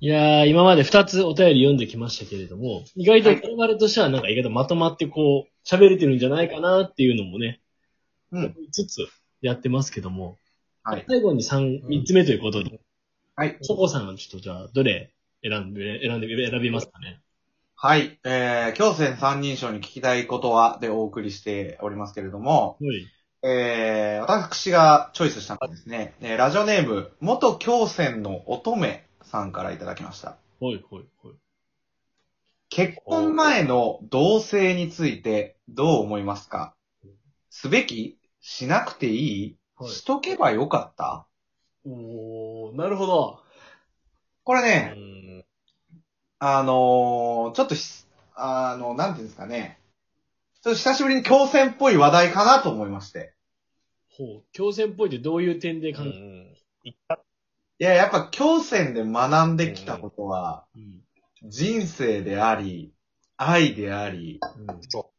いやー、今まで二つお便り読んできましたけれども、意外と我々としてはなんか意外とまとまってこう、喋れてるんじゃないかなっていうのもね、うんつつやってますけども、はい。最後に三、三つ目ということで、はい。そこさんはちょっとじゃあ、どれ選んで、選んで、選びますかね？はい。えー、京戦三人称に聞きたいことはでお送りしておりますけれども、はい。えー、私がチョイスしたのはですね、えーラジオネーム、元京戦の乙女さんからいただきました。ほいほいほい。結婚前の同性についてどう思いますか？すべきしなくていい、はいしとけばよかった？おー、なるほど。これうね、ん。あのー、ちょっとし、あの、なんていうんですかね。ちょっと久しぶりに強戦っぽい話題かなと思いまして。ほう。強戦っぽいってどういう点で考え、うん。言ったいや、やっぱ強戦で学んできたことは、うん。人生であり、愛であり、うん。そ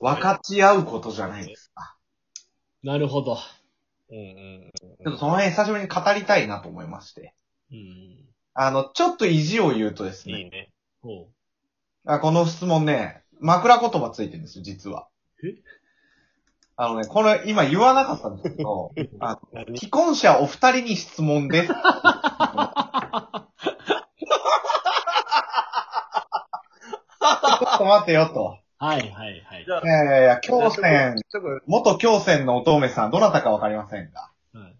分かち合うことじゃないですか。なるほど。う。うんうんちょっとその辺久しぶりに語りたいなと思いまして。うん。あの、ちょっと意地を言うとですね、うん。いいね。ほう。あこの質問ね、枕言葉ついてるんですよ、実は。え？あのね、これ今言わなかったんですけど、あ既婚者お二人に質問です。ちょっと待ってよと。はいはいはい。い、やいやいや、京戦、ちょっと、元京戦の乙女さん、どなたかわかりませんが。はい、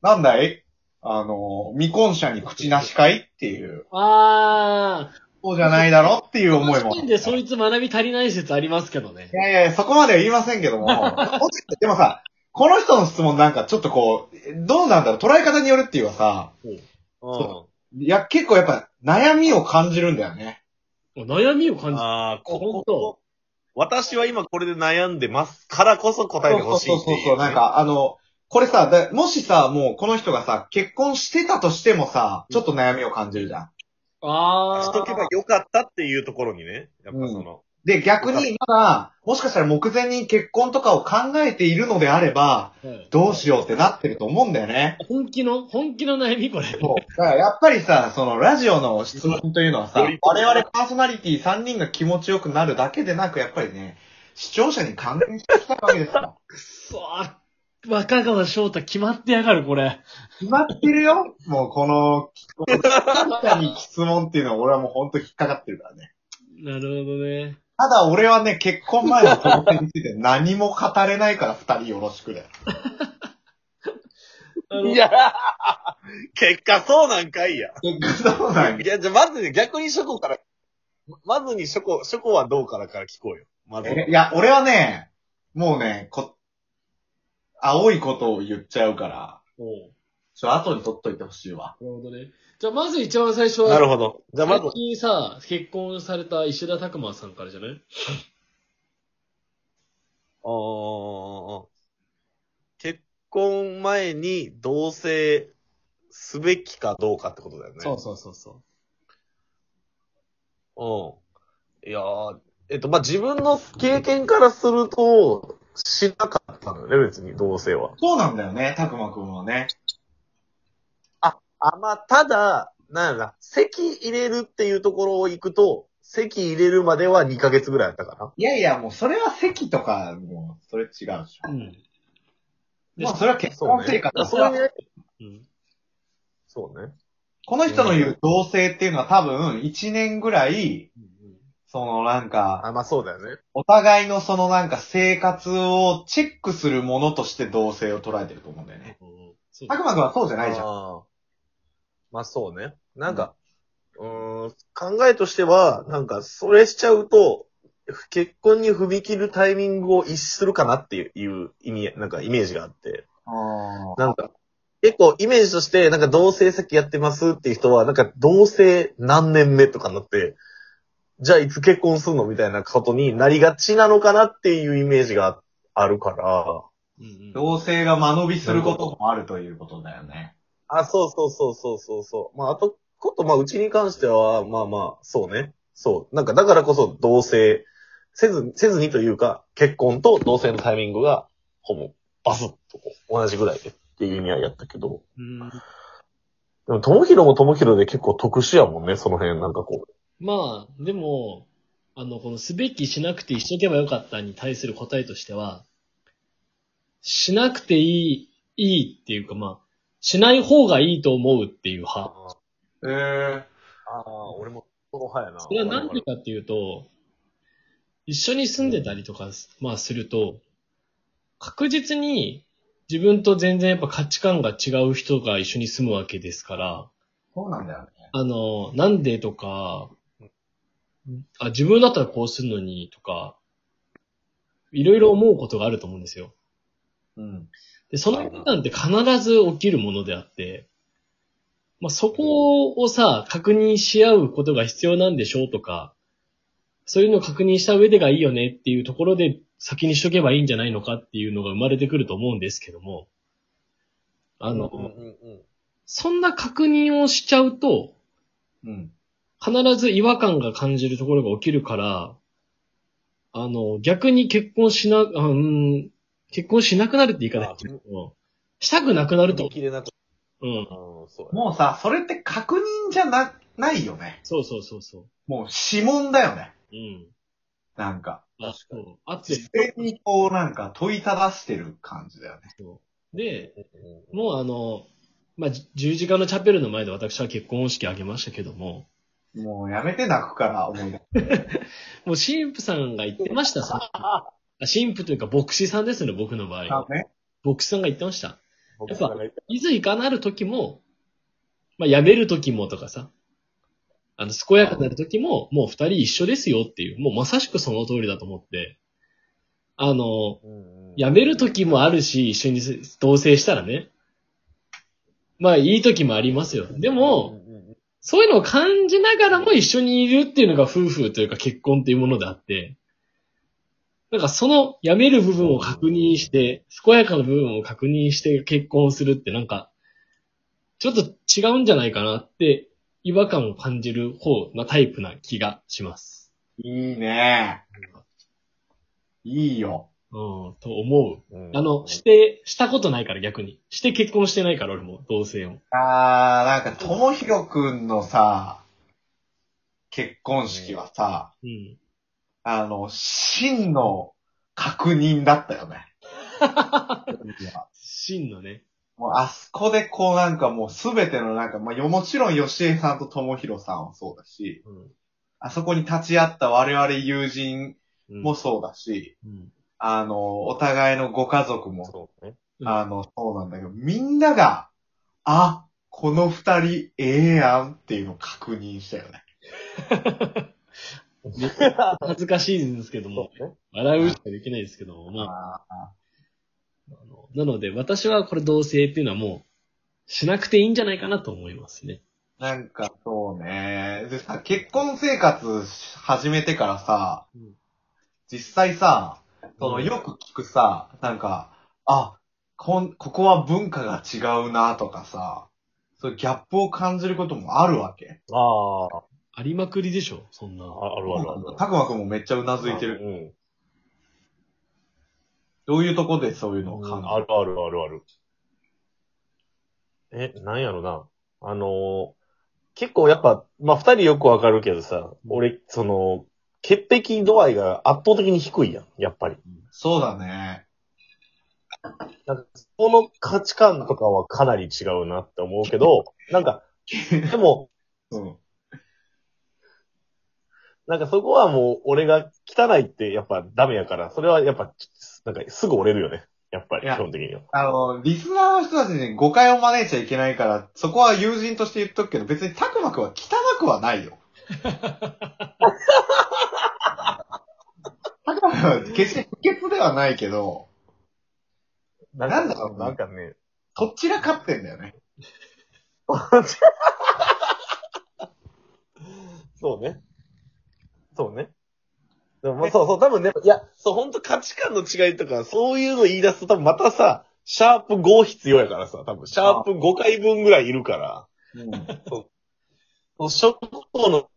なんだい？あの、未婚者に口なしかい？っていう、あそうじゃないだろっていうー。思いも。個人でそいつ学び足りない説ありますけどねい。やいや、そこまでは言いませんけども。でもさ、この人の質問なんかちょっとこう、どうなんだろう、捉え方によるっていうかさ、うん。いや、結構やっぱ悩みを感じるんだよね。悩みを感じああ、こ本当こ、私は今これで悩んでますからこそ答えてほしいそうっていうう。そそうそう、なんかあの、これさ、だもしさ、もうこの人がさ、結婚してたとしてもさ、ちょっと悩みを感じるじゃん。あしとけばよかったっていうところにね。やっぱその、で、逆にまだ、もしかしたら目前に結婚とかを考えているのであれば、どうしようってなってると思うんだよね。本気の、本気の悩み？これ。そう。だからやっぱりさ、そのラジオの質問というのはさ、我々パーソナリティ3人が気持ちよくなるだけでなく、やっぱりね、視聴者に還元してきたわけですよ。くそー。若川翔太決まってやがる、これ。決まってるよもうこの、この人に質問っていうのは俺はもうほんと引っかかってるからね。なるほどね。ただ俺はね、結婚前の当選について何も語れないから二人よろしくだよ。あのいや結果そうなんかいや。結婚そうなんいや、じゃあまずね、逆にショコから、まずにショコ、ショコはどうからから聞こうよ。まずは。いや、俺はね、もうね、こ、青いことを言っちゃうから、おうちょ、後に取っといてほしいわ。なるほどね。じゃあ、まず一番最初は、なるほど。じゃあまず最、近さ、結婚された石田拓馬さんからじゃない？あー結婚前に同棲すべきかどうかってことだよね。そうそうそうそう。うん。いやー、えっと、まあ、自分の経験からすると、しなかったのよね、別に同棲は。そうなんだよね、たくまくんはね。あ、まあ、ただ、なんやろな、席入れるっていうところを行くと、席入れるまでは2ヶ月ぐらいやったかな。いやいや、もうそれは席とか、もう、それ違うでしょ。うん。まあ、それは結婚生活だそうね。うん。そうね。この人の言う同性っていうのは多分、1年ぐらい、そのなんか、あ、まあそうだよね。お互いのそのなんか生活をチェックするものとして同性を捉えてると思うんだよね。うんそうたくまくんはそうじゃないじゃん。あーまあそうね。なんか、うーん、考えとしては、なんか、それしちゃうと、結婚に踏み切るタイミングを逸するかなっていう意味、なんかイメージがあって。あなんか、結構イメージとして、なんか同棲先やってますっていう人は、なんか同棲何年目とかになって、じゃあいつ結婚するのみたいなことになりがちなのかなっていうイメージがあるから、同性が間延びすることもあるということだよね。あ、そうそうそうそうそうそう。まあ、あと、こと、まあ、うちに関しては、まあまあ、そうね。そう。なんか、だからこそ同棲せず、せずにというか、結婚と同棲のタイミングが、ほぼ、バスッとこう同じぐらいでっていう意味合いやったけど。うんでも、ともひろもともひろで結構特殊やもんね、その辺、なんかこまあ、でも、あの、このすべきしなくて一生けばよかったに対する答えとしては、しなくていい、いいっていうかまあ、しない方がいいと思うっていう派。えー、ああ、俺もその派やな。それは何でかっていうと、一緒に住んでたりとか、まあすると、確実に自分と全然やっぱ価値観が違う人が一緒に住むわけですから、そうなんだよね。あの、なんでとか、あ、自分だったらこうするのにとか、いろいろ思うことがあると思うんですよ。うん。で、その期間って必ず起きるものであって、まあ、そこをさ、確認し合うことが必要なんでしょうとか、そういうのを確認した上でがいいよねっていうところで先にしとけばいいんじゃないのかっていうのが生まれてくると思うんですけども、あの、うんうんうん。そんな確認をしちゃうと、うん。必ず違和感が感じるところが起きるから、あの、逆に結婚しな、あうん、結婚しなくなるって言い方ですけど、したくなくなると見、切れなくうん。もうさ、それって確認じゃな、ないよね。そうそうそうそもう指紋だよね。う。うん。なんか。あ、そう。あって自、然にこうなんか問いただしてる感じだよね。そうで、うんもうあの、まあ、じ十字架のチャペルの前で私は結婚式あげましたけども、もうやめて泣くから思い出。もう神父さんが言ってました、そのあ神父というか牧師さんですね、僕の場合。ね。牧師さんが言ってました。僕さんが言った。いずいかなる時も、まあ、辞める時もとかさ、あの、健やかなる時も、もう二人一緒ですよっていう、もうまさしくその通りだと思って、あの、うんうん。辞める時もあるし、一緒に同棲したらね。まあ、いい時もありますよ。でも、そういうのを感じながらも一緒にいるっていうのが夫婦というか結婚っていうものであって、なんかその辞める部分を確認して、健やかな部分を確認して結婚するってなんか、ちょっと違うんじゃないかなって違和感を感じる方なタイプな気がします。いいね。いいよ。うん、と思う。うんあの、して、したことないから逆に。して結婚してないから俺も、同性を。あー、なんか、ともひろくんのさ、結婚式はさ、うん。あの、真の確認だったよね。真のね。もうあそこでこうなんかもうすべてのなんか、まあ、よもちろん吉江さんとともひろさんはそうだし、うん。あそこに立ち会った我々友人うんもそうだし、うん。あの、お互いのご家族も、そうね。うんあの、そうなんだけど、みんなが、あ、この二人ええやんっていうのを確認したよね。恥ずかしいんですけども、そうね。笑うしかできないですけども、まあ、ああのなので私はこれ同性っていうのはもう、しなくていいんじゃないかなと思いますね。なんかそうね。でさ、結婚生活始めてからさ、うん実際さ、そのうんよく聞くさ、なんか、あ、こん、ここは文化が違うなとかさ、そういうギャップを感じることもあるわけ。ああ、ありまくりでしょ、そんな。ああるあるある。たくまくんもめっちゃうなずいてる。うん。どういうとこでそういうのをうん感じる、あるあるあるある。え、なんやろな。あのー結構やっぱ、まあ、二人よくわかるけどさ、俺、その、潔癖度合いが圧倒的に低いやん、やっぱり。そうだね。なんか、その価値観とかはかなり違うなって思うけど、なんか、でも、うん。なんかそこはもう、俺が汚いってやっぱダメやから、それはやっぱ、なんかすぐ折れるよね。やっぱり、いや基本的には。あの、リスナーの人たちに誤解を招いちゃいけないから、そこは友人として言っとくけど、別にたくまくんは汚くはないよ。決して不潔ではないけど、ななんだろうねなんかね、とっちらかってんだよね。そうね。そうね。でもまあそうそう、多分ね、いや、そう、本当価値観の違いとか、そういうの言い出すと多分またさ、シャープ5必要やからさ、多分、シャープ5回分ぐらいいるから、うん。その初歩の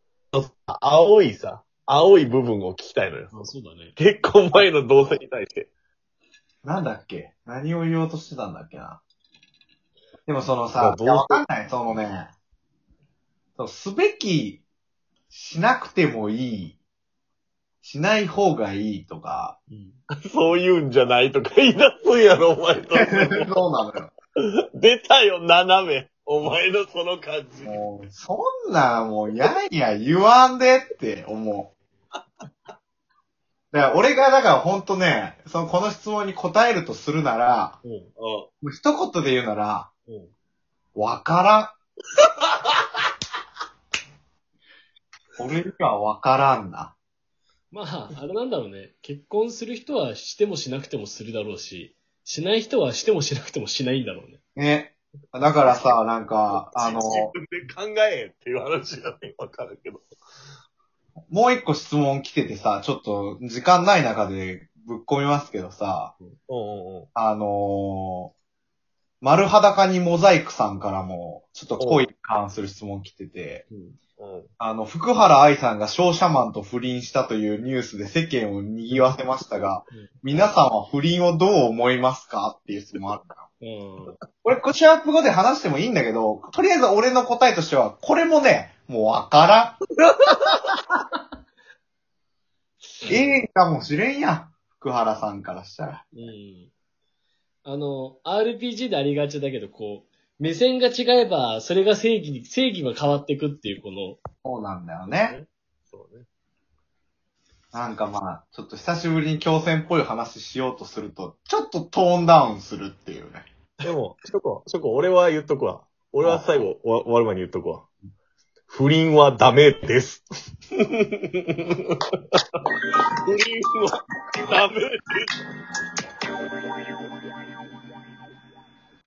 青いさ、青い部分を聞きたいのよ。あそうだね。結婚前の同棲に対して。なんだっけ？何を言おうとしてたんだっけな？でもそのさ、どういやわかんない。そのね、そうすべき、しなくてもいい、しない方がいいとか、うん。そういうんじゃないとか言い出すんやろ、お前と。そうなのよ。出たよ、斜め。お前のその感じ。もう、そんな、もう、やいや言わんでって思う。だから、俺が、だから、ほんとね、その、この質問に答えるとするなら、うん。うもう一言で言うなら、うん。わからん。俺にはわからんな。まあ、あれなんだろうね。結婚する人はしてもしなくてもするだろうし、しない人はしてもしなくてもしないんだろうね。ね。だからさ、なんか、あの、自分で考えっていう話やね。わかるけど。もう一個質問来ててさ、ちょっと、時間ない中でぶっ込みますけどさ、うんうんうん。あのー、丸裸にモザイクさんからも、ちょっと恋に関する質問来てて、うん。あの、福原愛さんが商社マンと不倫したというニュースで世間を賑わせましたが、うん皆さんは不倫をどう思いますかっていう質問あるから。うん。俺、これシャープ語で話してもいいんだけど、とりあえず俺の答えとしては、これもね、もうわからん。ええかもしれんやん。福原さんからしたら。うん。あの、RPG でありがちだけど、こう、目線が違えば、それが正義に、正義が変わっていくっていう、この、そうなんだよね。そうね。なんかまあ、ちょっと久しぶりに強戦っぽい話しようとすると、ちょっとトーンダウンするっていうね。でも、ショコ、ショコ、俺は言っとくわ。俺は最後、終わ終わる前に言っとくわ。不倫はダメです。不倫はダメです。